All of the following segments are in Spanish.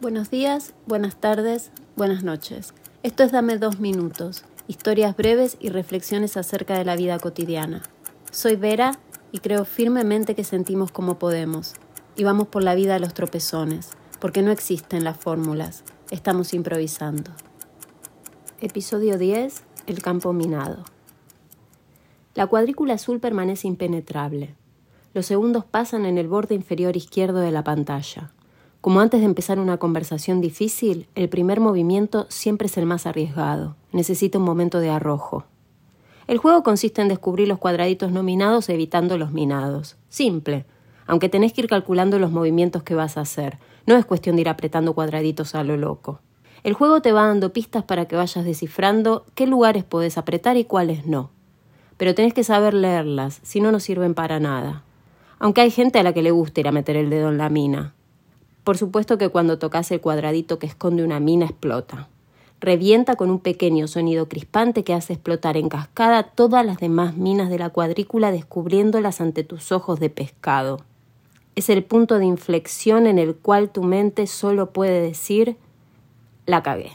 Buenos días, buenas tardes, buenas noches. Esto es Dame dos minutos, historias breves y reflexiones acerca de la vida cotidiana. Soy Vera y creo firmemente que sentimos como podemos y vamos por la vida a los tropezones, porque no existen las fórmulas, estamos improvisando. Episodio 10. El campo minado. La cuadrícula azul permanece impenetrable. Los segundos pasan en el borde inferior izquierdo de la pantalla. Como antes de empezar una conversación difícil, el primer movimiento siempre es el más arriesgado. Necesita un momento de arrojo. El juego consiste en descubrir los cuadraditos nominados evitando los minados. Simple, aunque tenés que ir calculando los movimientos que vas a hacer. No es cuestión de ir apretando cuadraditos a lo loco. El juego te va dando pistas para que vayas descifrando qué lugares podés apretar y cuáles no. Pero tenés que saber leerlas, si no, no sirven para nada. Aunque hay gente a la que le gusta ir a meter el dedo en la mina. Por supuesto que cuando tocas el cuadradito que esconde una mina explota. Revienta con un pequeño sonido crispante que hace explotar en cascada todas las demás minas de la cuadrícula descubriéndolas ante tus ojos de pescado. Es el punto de inflexión en el cual tu mente solo puede decir la cagué.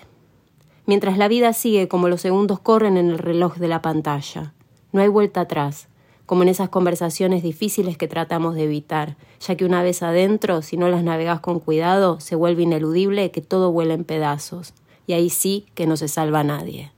Mientras la vida sigue como los segundos corren en el reloj de la pantalla. No hay vuelta atrás como en esas conversaciones difíciles que tratamos de evitar, ya que una vez adentro, si no las navegas con cuidado, se vuelve ineludible que todo vuela en pedazos, y ahí sí que no se salva nadie.